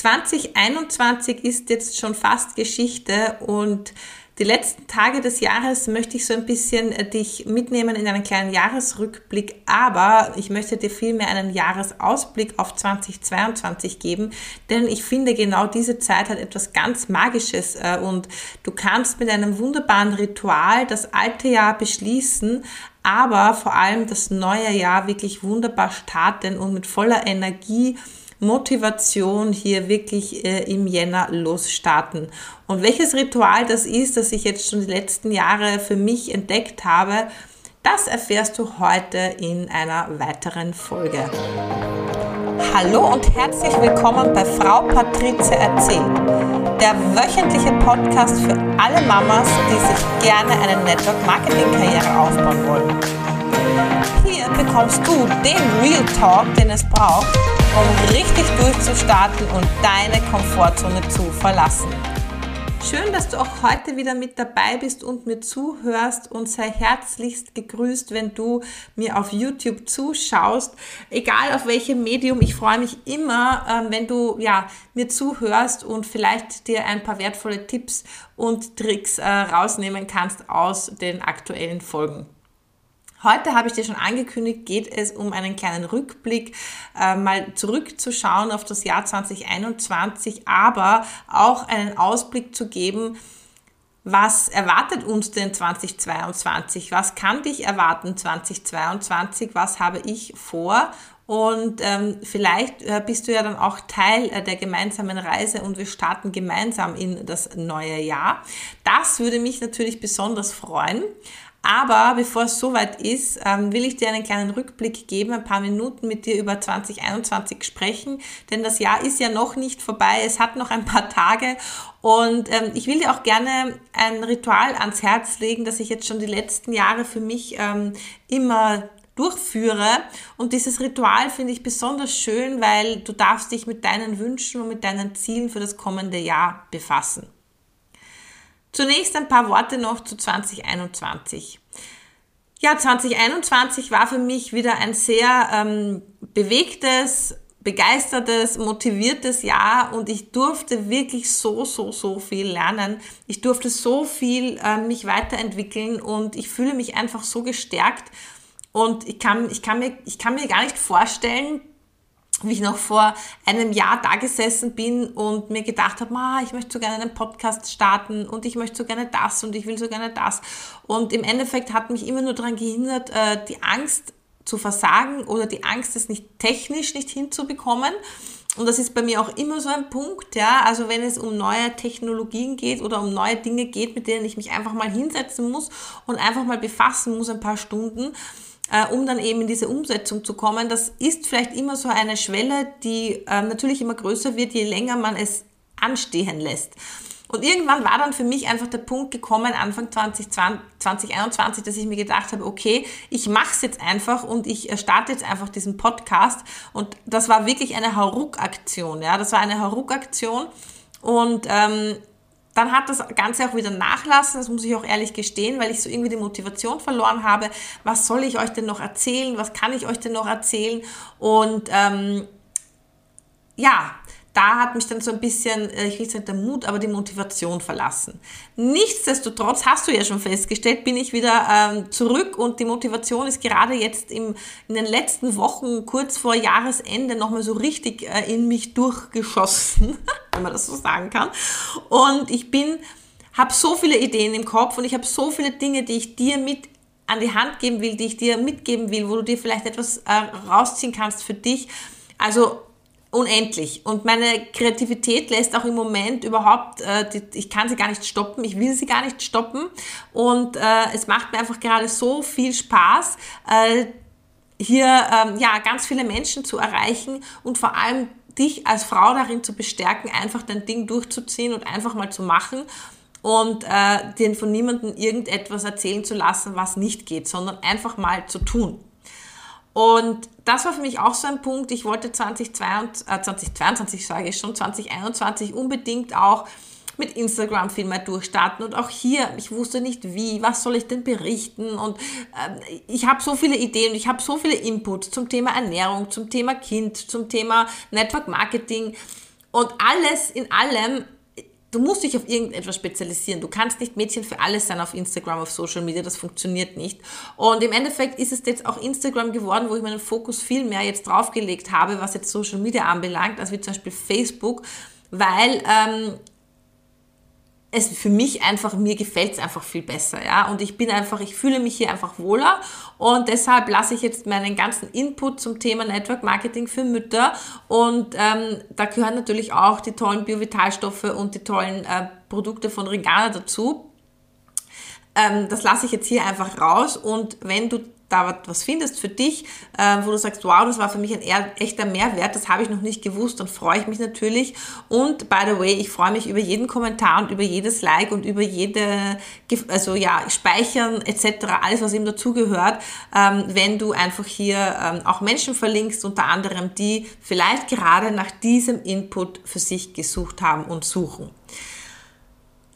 2021 ist jetzt schon fast Geschichte und die letzten Tage des Jahres möchte ich so ein bisschen äh, dich mitnehmen in einen kleinen Jahresrückblick, aber ich möchte dir vielmehr einen Jahresausblick auf 2022 geben, denn ich finde genau diese Zeit hat etwas ganz Magisches äh, und du kannst mit einem wunderbaren Ritual das alte Jahr beschließen, aber vor allem das neue Jahr wirklich wunderbar starten und mit voller Energie Motivation hier wirklich äh, im Jänner losstarten. Und welches Ritual das ist, das ich jetzt schon die letzten Jahre für mich entdeckt habe, das erfährst du heute in einer weiteren Folge. Hallo und herzlich willkommen bei Frau Patrizia erzählt, der wöchentliche Podcast für alle Mamas, die sich gerne eine Network Marketing Karriere aufbauen wollen. Hier bekommst du den Real Talk, den es braucht, um richtig durchzustarten und deine Komfortzone zu verlassen. Schön, dass du auch heute wieder mit dabei bist und mir zuhörst und sei herzlichst gegrüßt, wenn du mir auf YouTube zuschaust. Egal auf welchem Medium, ich freue mich immer, ähm, wenn du ja, mir zuhörst und vielleicht dir ein paar wertvolle Tipps und Tricks äh, rausnehmen kannst aus den aktuellen Folgen. Heute habe ich dir schon angekündigt, geht es um einen kleinen Rückblick, äh, mal zurückzuschauen auf das Jahr 2021, aber auch einen Ausblick zu geben, was erwartet uns denn 2022? Was kann dich erwarten 2022? Was habe ich vor? Und ähm, vielleicht äh, bist du ja dann auch Teil äh, der gemeinsamen Reise und wir starten gemeinsam in das neue Jahr. Das würde mich natürlich besonders freuen. Aber bevor es soweit ist, ähm, will ich dir einen kleinen Rückblick geben, ein paar Minuten mit dir über 2021 sprechen, denn das Jahr ist ja noch nicht vorbei, es hat noch ein paar Tage und ähm, ich will dir auch gerne ein Ritual ans Herz legen, das ich jetzt schon die letzten Jahre für mich ähm, immer durchführe. Und dieses Ritual finde ich besonders schön, weil du darfst dich mit deinen Wünschen und mit deinen Zielen für das kommende Jahr befassen. Zunächst ein paar Worte noch zu 2021. Ja, 2021 war für mich wieder ein sehr ähm, bewegtes, begeistertes, motiviertes Jahr und ich durfte wirklich so, so, so viel lernen. Ich durfte so viel äh, mich weiterentwickeln und ich fühle mich einfach so gestärkt und ich kann, ich kann, mir, ich kann mir gar nicht vorstellen, wie ich noch vor einem Jahr da gesessen bin und mir gedacht habe, Ma, ich möchte so gerne einen Podcast starten und ich möchte so gerne das und ich will so gerne das. Und im Endeffekt hat mich immer nur daran gehindert, äh, die Angst zu versagen oder die Angst, es nicht technisch nicht hinzubekommen. Und das ist bei mir auch immer so ein Punkt, ja. Also wenn es um neue Technologien geht oder um neue Dinge geht, mit denen ich mich einfach mal hinsetzen muss und einfach mal befassen muss, ein paar Stunden, äh, um dann eben in diese Umsetzung zu kommen. Das ist vielleicht immer so eine Schwelle, die äh, natürlich immer größer wird, je länger man es anstehen lässt. Und irgendwann war dann für mich einfach der Punkt gekommen, Anfang 2020, 2021, dass ich mir gedacht habe, okay, ich mache es jetzt einfach und ich äh, starte jetzt einfach diesen Podcast. Und das war wirklich eine Hauruck-Aktion. Ja? Das war eine Hauruck-Aktion. Und ähm, dann hat das Ganze auch wieder nachlassen, das muss ich auch ehrlich gestehen, weil ich so irgendwie die Motivation verloren habe. Was soll ich euch denn noch erzählen? Was kann ich euch denn noch erzählen? Und ähm, ja, da hat mich dann so ein bisschen, äh, ich will sagen der Mut, aber die Motivation verlassen. Nichtsdestotrotz hast du ja schon festgestellt, bin ich wieder ähm, zurück und die Motivation ist gerade jetzt im, in den letzten Wochen, kurz vor Jahresende, nochmal so richtig äh, in mich durchgeschossen, wenn man das so sagen kann. Und ich bin, habe so viele Ideen im Kopf und ich habe so viele Dinge, die ich dir mit an die Hand geben will, die ich dir mitgeben will, wo du dir vielleicht etwas äh, rausziehen kannst für dich. Also unendlich. Und meine Kreativität lässt auch im Moment überhaupt, äh, die, ich kann sie gar nicht stoppen, ich will sie gar nicht stoppen. Und äh, es macht mir einfach gerade so viel Spaß, äh, hier ähm, ja, ganz viele Menschen zu erreichen und vor allem dich als Frau darin zu bestärken, einfach dein Ding durchzuziehen und einfach mal zu machen und äh, dir von niemandem irgendetwas erzählen zu lassen, was nicht geht, sondern einfach mal zu tun. Und das war für mich auch so ein Punkt. Ich wollte 2022, äh, 2022 sage ich schon, 2021 unbedingt auch mit Instagram viel mehr durchstarten. Und auch hier, ich wusste nicht wie, was soll ich denn berichten? Und äh, ich habe so viele Ideen, ich habe so viele Inputs zum Thema Ernährung, zum Thema Kind, zum Thema Network Marketing. Und alles in allem du musst dich auf irgendetwas spezialisieren. Du kannst nicht Mädchen für alles sein auf Instagram, auf Social Media, das funktioniert nicht. Und im Endeffekt ist es jetzt auch Instagram geworden, wo ich meinen Fokus viel mehr jetzt draufgelegt habe, was jetzt Social Media anbelangt, als wie zum Beispiel Facebook, weil ähm, es für mich einfach, mir gefällt es einfach viel besser, ja. Und ich bin einfach, ich fühle mich hier einfach wohler und deshalb lasse ich jetzt meinen ganzen Input zum Thema Network Marketing für Mütter und ähm, da gehören natürlich auch die tollen Biovitalstoffe und die tollen äh, Produkte von Regana dazu. Ähm, das lasse ich jetzt hier einfach raus und wenn du da was findest für dich, äh, wo du sagst, wow, das war für mich ein echter Mehrwert, das habe ich noch nicht gewusst, dann freue ich mich natürlich. Und by the way, ich freue mich über jeden Kommentar und über jedes Like und über jede, also ja, Speichern etc., alles, was eben dazugehört, ähm, wenn du einfach hier ähm, auch Menschen verlinkst, unter anderem, die vielleicht gerade nach diesem Input für sich gesucht haben und suchen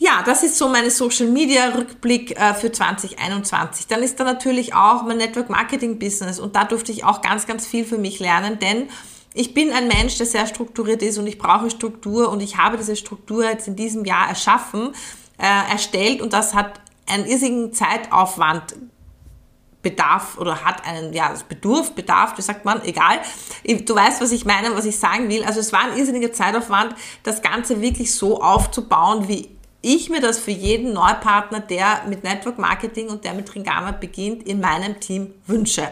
ja, das ist so meine Social Media Rückblick äh, für 2021. Dann ist da natürlich auch mein Network Marketing Business und da durfte ich auch ganz, ganz viel für mich lernen, denn ich bin ein Mensch, der sehr strukturiert ist und ich brauche Struktur und ich habe diese Struktur jetzt in diesem Jahr erschaffen, äh, erstellt und das hat einen irrsinnigen Zeitaufwand Bedarf oder hat einen, ja, Bedurf, Bedarf, wie sagt man, egal. Du weißt, was ich meine, was ich sagen will. Also es war ein irrsinniger Zeitaufwand, das Ganze wirklich so aufzubauen, wie ich mir das für jeden Neupartner, der mit Network Marketing und der mit Ringama beginnt, in meinem Team wünsche.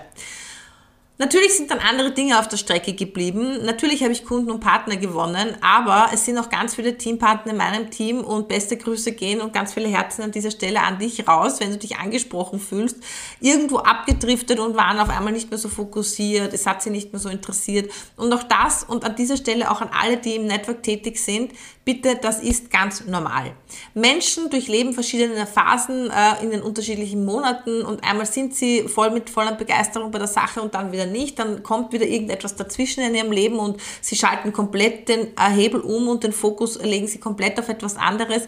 Natürlich sind dann andere Dinge auf der Strecke geblieben. Natürlich habe ich Kunden und Partner gewonnen, aber es sind auch ganz viele Teampartner in meinem Team und beste Grüße gehen und ganz viele Herzen an dieser Stelle an dich raus, wenn du dich angesprochen fühlst, irgendwo abgedriftet und waren auf einmal nicht mehr so fokussiert, es hat sie nicht mehr so interessiert. Und auch das und an dieser Stelle auch an alle, die im Network tätig sind, bitte, das ist ganz normal. Menschen durchleben verschiedene Phasen äh, in den unterschiedlichen Monaten und einmal sind sie voll mit voller Begeisterung bei der Sache und dann wieder nicht, dann kommt wieder irgendetwas dazwischen in ihrem Leben und sie schalten komplett den Hebel um und den Fokus legen sie komplett auf etwas anderes.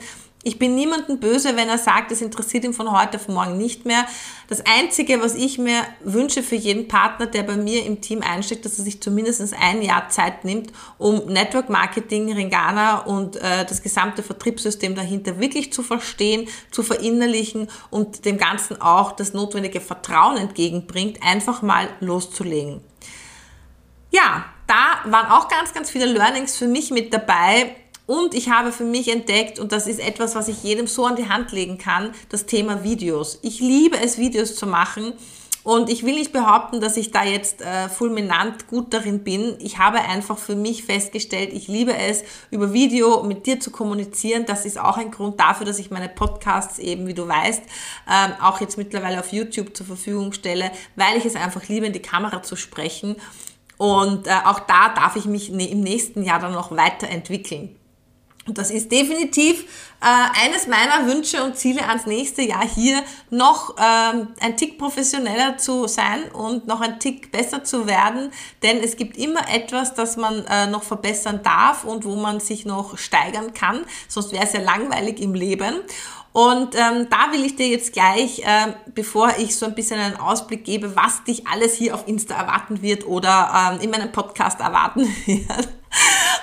Ich bin niemandem böse, wenn er sagt, es interessiert ihn von heute auf morgen nicht mehr. Das Einzige, was ich mir wünsche für jeden Partner, der bei mir im Team einsteckt, dass er sich zumindest ein Jahr Zeit nimmt, um Network Marketing, Ringana und äh, das gesamte Vertriebssystem dahinter wirklich zu verstehen, zu verinnerlichen und dem Ganzen auch das notwendige Vertrauen entgegenbringt, einfach mal loszulegen. Ja, da waren auch ganz, ganz viele Learnings für mich mit dabei und ich habe für mich entdeckt, und das ist etwas, was ich jedem so an die Hand legen kann, das Thema Videos. Ich liebe es, Videos zu machen. Und ich will nicht behaupten, dass ich da jetzt äh, fulminant gut darin bin. Ich habe einfach für mich festgestellt, ich liebe es, über Video mit dir zu kommunizieren. Das ist auch ein Grund dafür, dass ich meine Podcasts eben, wie du weißt, ähm, auch jetzt mittlerweile auf YouTube zur Verfügung stelle, weil ich es einfach liebe, in die Kamera zu sprechen. Und äh, auch da darf ich mich ne, im nächsten Jahr dann noch weiterentwickeln. Und das ist definitiv äh, eines meiner Wünsche und Ziele ans nächste Jahr hier noch ähm, ein Tick professioneller zu sein und noch ein Tick besser zu werden, denn es gibt immer etwas, das man äh, noch verbessern darf und wo man sich noch steigern kann, sonst wäre es ja langweilig im Leben. Und ähm, da will ich dir jetzt gleich, äh, bevor ich so ein bisschen einen Ausblick gebe, was dich alles hier auf Insta erwarten wird oder ähm, in meinem Podcast erwarten wird.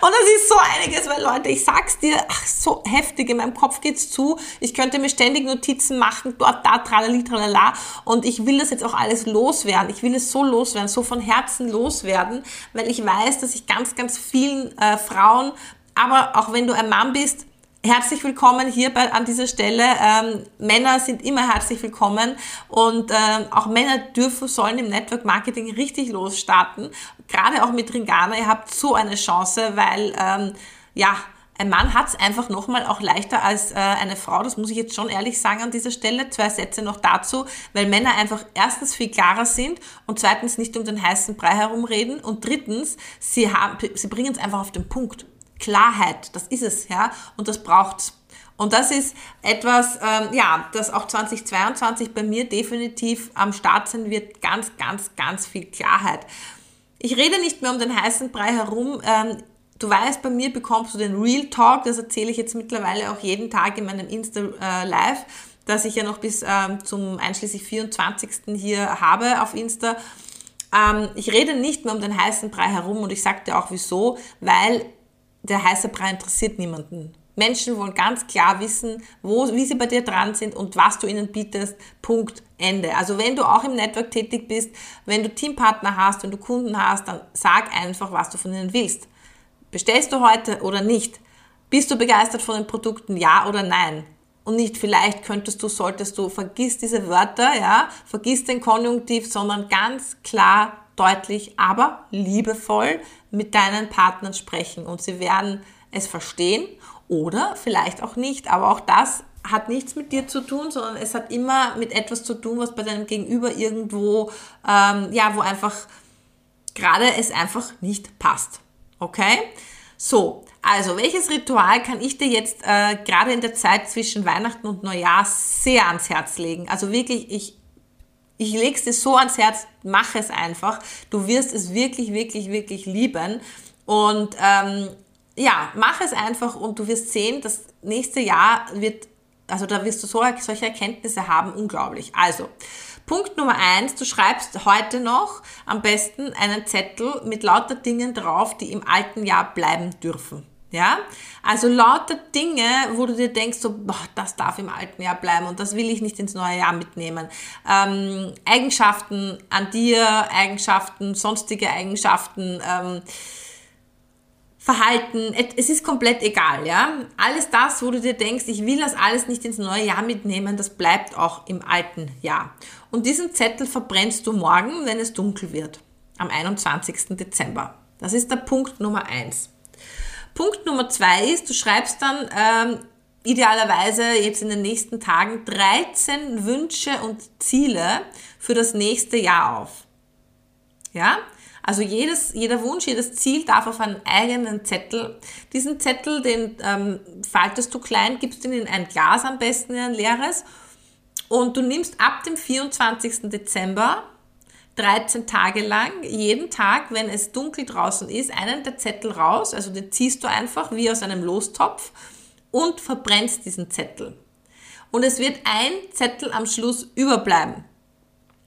Und das ist so einiges, weil Leute, ich sag's dir, ach, so heftig, in meinem Kopf geht's zu. Ich könnte mir ständig Notizen machen, dort, da, tralali, tralala. Und ich will das jetzt auch alles loswerden. Ich will es so loswerden, so von Herzen loswerden, weil ich weiß, dass ich ganz, ganz vielen äh, Frauen, aber auch wenn du ein Mann bist, Herzlich willkommen hier bei, an dieser Stelle. Ähm, Männer sind immer herzlich willkommen und ähm, auch Männer dürfen, sollen im Network Marketing richtig losstarten. Gerade auch mit Ringana, ihr habt so eine Chance, weil ähm, ja, ein Mann hat es einfach nochmal auch leichter als äh, eine Frau, das muss ich jetzt schon ehrlich sagen an dieser Stelle. Zwei Sätze noch dazu, weil Männer einfach erstens viel klarer sind und zweitens nicht um den heißen Brei herumreden und drittens, sie, haben, sie bringen es einfach auf den Punkt. Klarheit, das ist es, ja, und das braucht's. Und das ist etwas, ähm, ja, das auch 2022 bei mir definitiv am Start sein wird. Ganz, ganz, ganz viel Klarheit. Ich rede nicht mehr um den heißen Brei herum. Ähm, du weißt, bei mir bekommst du den Real Talk. Das erzähle ich jetzt mittlerweile auch jeden Tag in meinem Insta äh, Live, das ich ja noch bis ähm, zum einschließlich 24. hier habe auf Insta. Ähm, ich rede nicht mehr um den heißen Brei herum und ich sage dir auch wieso, weil der heiße Brei interessiert niemanden. Menschen wollen ganz klar wissen, wo, wie sie bei dir dran sind und was du ihnen bietest. Punkt. Ende. Also wenn du auch im Network tätig bist, wenn du Teampartner hast, wenn du Kunden hast, dann sag einfach, was du von ihnen willst. Bestellst du heute oder nicht? Bist du begeistert von den Produkten? Ja oder nein? Und nicht vielleicht könntest du, solltest du, vergiss diese Wörter, ja, vergiss den Konjunktiv, sondern ganz klar, deutlich, aber liebevoll mit deinen Partnern sprechen und sie werden es verstehen oder vielleicht auch nicht, aber auch das hat nichts mit dir zu tun, sondern es hat immer mit etwas zu tun, was bei deinem Gegenüber irgendwo, ähm, ja, wo einfach gerade es einfach nicht passt. Okay? So, also welches Ritual kann ich dir jetzt äh, gerade in der Zeit zwischen Weihnachten und Neujahr sehr ans Herz legen? Also wirklich, ich, ich lege es dir so ans Herz, mach es einfach. Du wirst es wirklich, wirklich, wirklich lieben. Und ähm, ja, mach es einfach und du wirst sehen, das nächste Jahr wird, also da wirst du so, solche Erkenntnisse haben, unglaublich. Also, Punkt Nummer eins, du schreibst heute noch am besten einen Zettel mit lauter Dingen drauf, die im alten Jahr bleiben dürfen. Ja, also lauter Dinge, wo du dir denkst, so, boah, das darf im alten Jahr bleiben und das will ich nicht ins neue Jahr mitnehmen. Ähm, Eigenschaften an dir, Eigenschaften, sonstige Eigenschaften, ähm, Verhalten, es ist komplett egal, ja. Alles das, wo du dir denkst, ich will das alles nicht ins neue Jahr mitnehmen, das bleibt auch im alten Jahr. Und diesen Zettel verbrennst du morgen, wenn es dunkel wird, am 21. Dezember. Das ist der Punkt Nummer eins. Punkt Nummer zwei ist, du schreibst dann ähm, idealerweise jetzt in den nächsten Tagen 13 Wünsche und Ziele für das nächste Jahr auf. Ja? Also jedes, jeder Wunsch, jedes Ziel darf auf einen eigenen Zettel. Diesen Zettel, den ähm, faltest du klein, gibst ihn in ein Glas am besten, in ein leeres. Und du nimmst ab dem 24. Dezember 13 Tage lang, jeden Tag, wenn es dunkel draußen ist, einen der Zettel raus. Also den ziehst du einfach wie aus einem Lostopf und verbrennst diesen Zettel. Und es wird ein Zettel am Schluss überbleiben.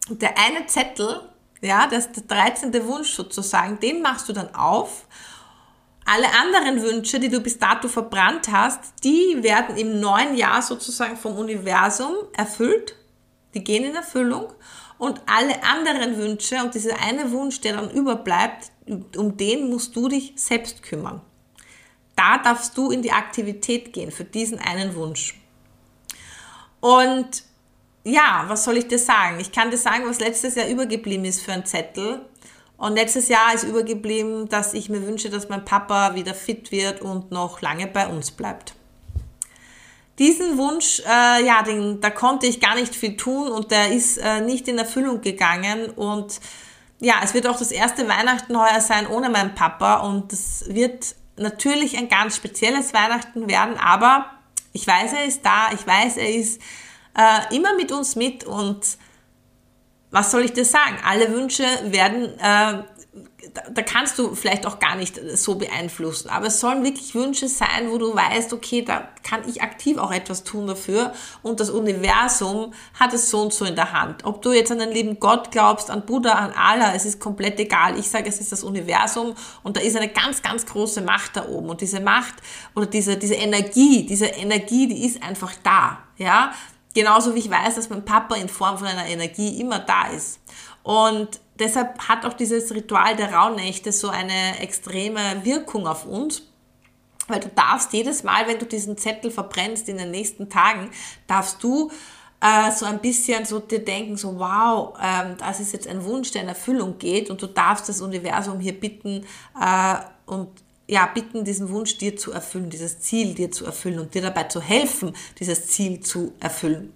Der eine Zettel ja, das ist der 13. Wunsch sozusagen, den machst du dann auf. Alle anderen Wünsche, die du bis dato verbrannt hast, die werden im neuen Jahr sozusagen vom Universum erfüllt. Die gehen in Erfüllung. Und alle anderen Wünsche und dieser eine Wunsch, der dann überbleibt, um den musst du dich selbst kümmern. Da darfst du in die Aktivität gehen für diesen einen Wunsch. Und ja, was soll ich dir sagen? Ich kann dir sagen, was letztes Jahr übergeblieben ist für ein Zettel. Und letztes Jahr ist übergeblieben, dass ich mir wünsche, dass mein Papa wieder fit wird und noch lange bei uns bleibt. Diesen Wunsch, äh, ja, den, da konnte ich gar nicht viel tun und der ist äh, nicht in Erfüllung gegangen. Und ja, es wird auch das erste Weihnachten heuer sein ohne meinen Papa und es wird natürlich ein ganz spezielles Weihnachten werden, aber ich weiß, er ist da, ich weiß, er ist äh, immer mit uns mit und was soll ich dir sagen? Alle Wünsche werden, äh, da, da kannst du vielleicht auch gar nicht so beeinflussen, aber es sollen wirklich Wünsche sein, wo du weißt, okay, da kann ich aktiv auch etwas tun dafür und das Universum hat es so und so in der Hand. Ob du jetzt an den lieben Gott glaubst, an Buddha, an Allah, es ist komplett egal. Ich sage, es ist das Universum und da ist eine ganz, ganz große Macht da oben und diese Macht oder diese, diese Energie, diese Energie, die ist einfach da. Ja, Genauso wie ich weiß, dass mein Papa in Form von einer Energie immer da ist. Und deshalb hat auch dieses Ritual der Rauhnächte so eine extreme Wirkung auf uns. Weil du darfst jedes Mal, wenn du diesen Zettel verbrennst in den nächsten Tagen, darfst du äh, so ein bisschen so dir denken, so wow, ähm, das ist jetzt ein Wunsch, der in Erfüllung geht und du darfst das Universum hier bitten äh, und ja, bitten, diesen Wunsch dir zu erfüllen, dieses Ziel dir zu erfüllen und dir dabei zu helfen, dieses Ziel zu erfüllen.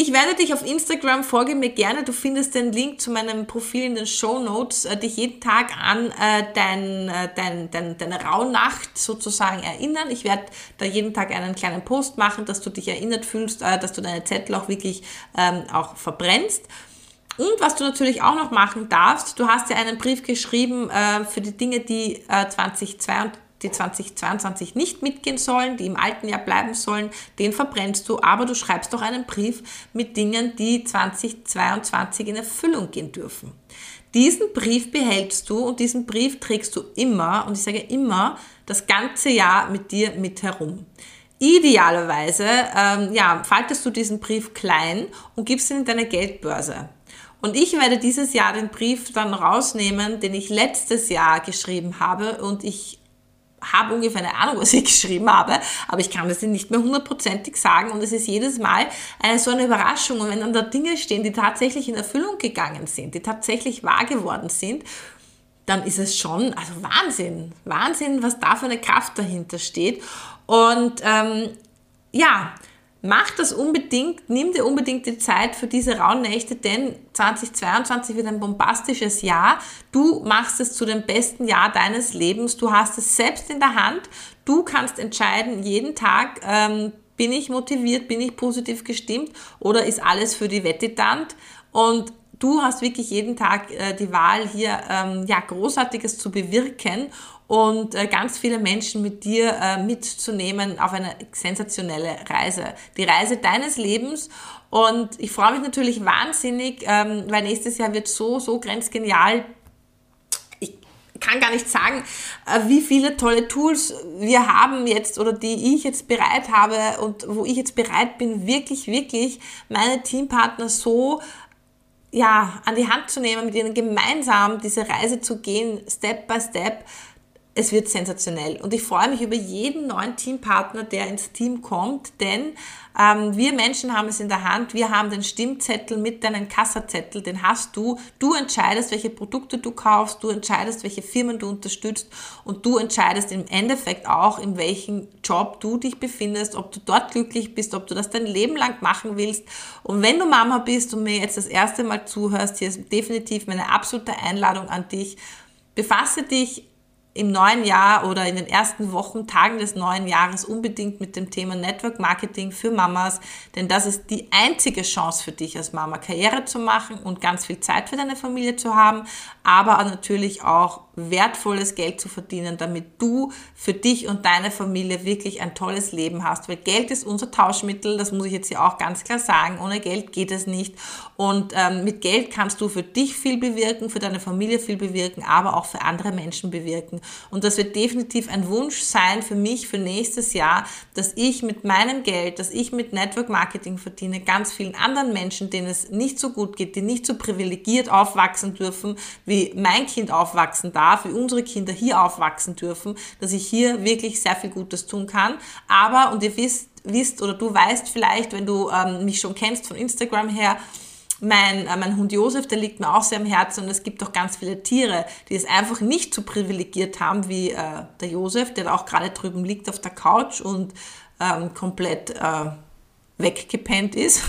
Ich werde dich auf Instagram, folge mir gerne, du findest den Link zu meinem Profil in den Show Notes, äh, dich jeden Tag an äh, dein, äh, dein, dein, deine Rauhnacht sozusagen erinnern. Ich werde da jeden Tag einen kleinen Post machen, dass du dich erinnert fühlst, äh, dass du deine Zettel auch wirklich ähm, auch verbrennst. Und was du natürlich auch noch machen darfst, du hast ja einen Brief geschrieben äh, für die Dinge, die, äh, 2022, die 2022 nicht mitgehen sollen, die im alten Jahr bleiben sollen, den verbrennst du, aber du schreibst doch einen Brief mit Dingen, die 2022 in Erfüllung gehen dürfen. Diesen Brief behältst du und diesen Brief trägst du immer, und ich sage immer, das ganze Jahr mit dir mit herum. Idealerweise ähm, ja, faltest du diesen Brief klein und gibst ihn in deine Geldbörse. Und ich werde dieses Jahr den Brief dann rausnehmen, den ich letztes Jahr geschrieben habe. Und ich habe ungefähr eine Ahnung, was ich geschrieben habe, aber ich kann das nicht mehr hundertprozentig sagen. Und es ist jedes Mal eine, so eine Überraschung. Und wenn dann da Dinge stehen, die tatsächlich in Erfüllung gegangen sind, die tatsächlich wahr geworden sind, dann ist es schon, also Wahnsinn, Wahnsinn, was da für eine Kraft dahinter steht. Und ähm, ja, mach das unbedingt, nimm dir unbedingt die Zeit für diese rauen Nächte, denn 2022 wird ein bombastisches Jahr. Du machst es zu dem besten Jahr deines Lebens. Du hast es selbst in der Hand. Du kannst entscheiden, jeden Tag, ähm, bin ich motiviert, bin ich positiv gestimmt oder ist alles für die Wette tant? Und du hast wirklich jeden Tag äh, die Wahl, hier ähm, ja, Großartiges zu bewirken und äh, ganz viele Menschen mit dir äh, mitzunehmen auf eine sensationelle Reise. Die Reise deines Lebens. Und ich freue mich natürlich wahnsinnig, ähm, weil nächstes Jahr wird so, so grenzgenial Ich kann gar nicht sagen, äh, wie viele tolle Tools wir haben jetzt oder die ich jetzt bereit habe und wo ich jetzt bereit bin, wirklich, wirklich meine Teampartner so ja, an die Hand zu nehmen, mit ihnen gemeinsam diese Reise zu gehen, Step by Step, es wird sensationell. Und ich freue mich über jeden neuen Teampartner, der ins Team kommt, denn ähm, wir Menschen haben es in der Hand. Wir haben den Stimmzettel mit deinen Kassazettel, den hast du. Du entscheidest, welche Produkte du kaufst, du entscheidest, welche Firmen du unterstützt und du entscheidest im Endeffekt auch, in welchem Job du dich befindest, ob du dort glücklich bist, ob du das dein Leben lang machen willst. Und wenn du Mama bist und mir jetzt das erste Mal zuhörst, hier ist definitiv meine absolute Einladung an dich. Befasse dich im neuen Jahr oder in den ersten Wochen, Tagen des neuen Jahres unbedingt mit dem Thema Network Marketing für Mamas, denn das ist die einzige Chance für dich als Mama, Karriere zu machen und ganz viel Zeit für deine Familie zu haben, aber natürlich auch wertvolles Geld zu verdienen, damit du für dich und deine Familie wirklich ein tolles Leben hast. Weil Geld ist unser Tauschmittel, das muss ich jetzt hier auch ganz klar sagen. Ohne Geld geht es nicht. Und ähm, mit Geld kannst du für dich viel bewirken, für deine Familie viel bewirken, aber auch für andere Menschen bewirken. Und das wird definitiv ein Wunsch sein für mich für nächstes Jahr, dass ich mit meinem Geld, dass ich mit Network Marketing verdiene, ganz vielen anderen Menschen, denen es nicht so gut geht, die nicht so privilegiert aufwachsen dürfen, wie mein Kind aufwachsen darf, wie unsere Kinder hier aufwachsen dürfen, dass ich hier wirklich sehr viel Gutes tun kann. Aber, und ihr wisst, wisst oder du weißt vielleicht, wenn du ähm, mich schon kennst von Instagram her, mein, äh, mein Hund Josef, der liegt mir auch sehr am Herzen und es gibt auch ganz viele Tiere, die es einfach nicht so privilegiert haben wie äh, der Josef, der auch gerade drüben liegt auf der Couch und ähm, komplett äh, weggepennt ist.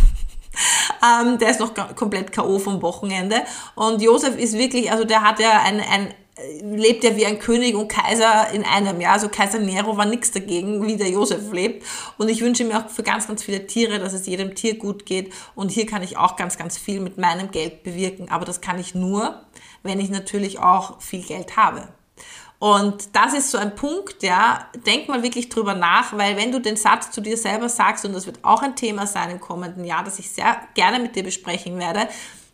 ähm, der ist noch komplett K.O. vom Wochenende. Und Josef ist wirklich, also der hat ja ein, ein lebt ja wie ein König und Kaiser in einem. Ja, also Kaiser Nero war nichts dagegen, wie der Josef lebt. Und ich wünsche mir auch für ganz, ganz viele Tiere, dass es jedem Tier gut geht. Und hier kann ich auch ganz, ganz viel mit meinem Geld bewirken. Aber das kann ich nur, wenn ich natürlich auch viel Geld habe. Und das ist so ein Punkt, ja, denk mal wirklich drüber nach, weil wenn du den Satz zu dir selber sagst, und das wird auch ein Thema sein im kommenden Jahr, das ich sehr gerne mit dir besprechen werde,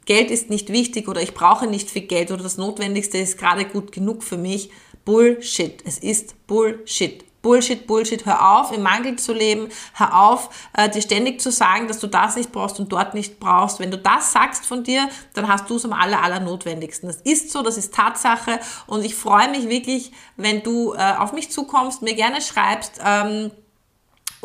Geld ist nicht wichtig oder ich brauche nicht viel Geld oder das Notwendigste ist gerade gut genug für mich. Bullshit. Es ist Bullshit. Bullshit, Bullshit, hör auf, im Mangel zu leben, hör auf, äh, dir ständig zu sagen, dass du das nicht brauchst und dort nicht brauchst. Wenn du das sagst von dir, dann hast du es am aller, aller notwendigsten. Das ist so, das ist Tatsache und ich freue mich wirklich, wenn du äh, auf mich zukommst, mir gerne schreibst, ähm,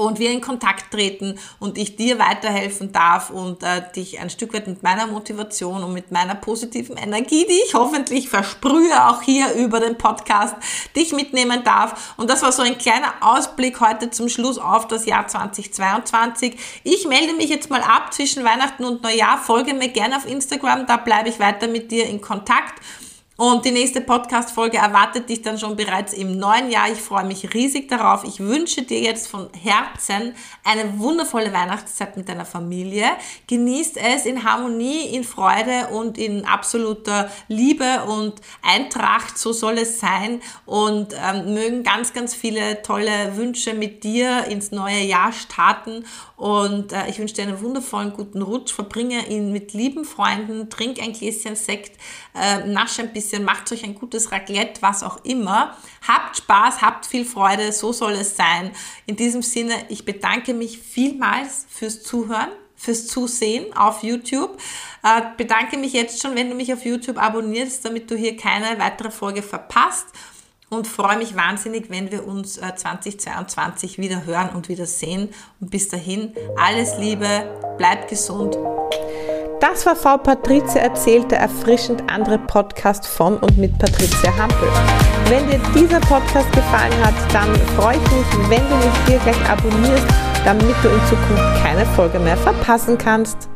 und wir in Kontakt treten und ich dir weiterhelfen darf und äh, dich ein Stück weit mit meiner Motivation und mit meiner positiven Energie, die ich hoffentlich versprühe, auch hier über den Podcast, dich mitnehmen darf. Und das war so ein kleiner Ausblick heute zum Schluss auf das Jahr 2022. Ich melde mich jetzt mal ab zwischen Weihnachten und Neujahr. Folge mir gerne auf Instagram, da bleibe ich weiter mit dir in Kontakt. Und die nächste Podcast-Folge erwartet dich dann schon bereits im neuen Jahr. Ich freue mich riesig darauf. Ich wünsche dir jetzt von Herzen eine wundervolle Weihnachtszeit mit deiner Familie. Genießt es in Harmonie, in Freude und in absoluter Liebe und Eintracht. So soll es sein. Und ähm, mögen ganz, ganz viele tolle Wünsche mit dir ins neue Jahr starten. Und äh, ich wünsche dir einen wundervollen guten Rutsch. Verbringe ihn mit lieben Freunden. Trink ein Gläschen Sekt. Äh, nasch ein bisschen macht euch ein gutes Raclette, was auch immer. Habt Spaß, habt viel Freude, so soll es sein. In diesem Sinne, ich bedanke mich vielmals fürs Zuhören fürs Zusehen auf YouTube. Äh, bedanke mich jetzt schon, wenn du mich auf YouTube abonnierst, damit du hier keine weitere Folge verpasst und freue mich wahnsinnig, wenn wir uns äh, 2022 wieder hören und wieder sehen. Und bis dahin, alles Liebe, bleibt gesund. Das war Frau Patricia erzählt, der erfrischend andere Podcast von und mit Patricia Hampel. Wenn dir dieser Podcast gefallen hat, dann freue ich mich, wenn du mich hier gleich abonnierst, damit du in Zukunft keine Folge mehr verpassen kannst.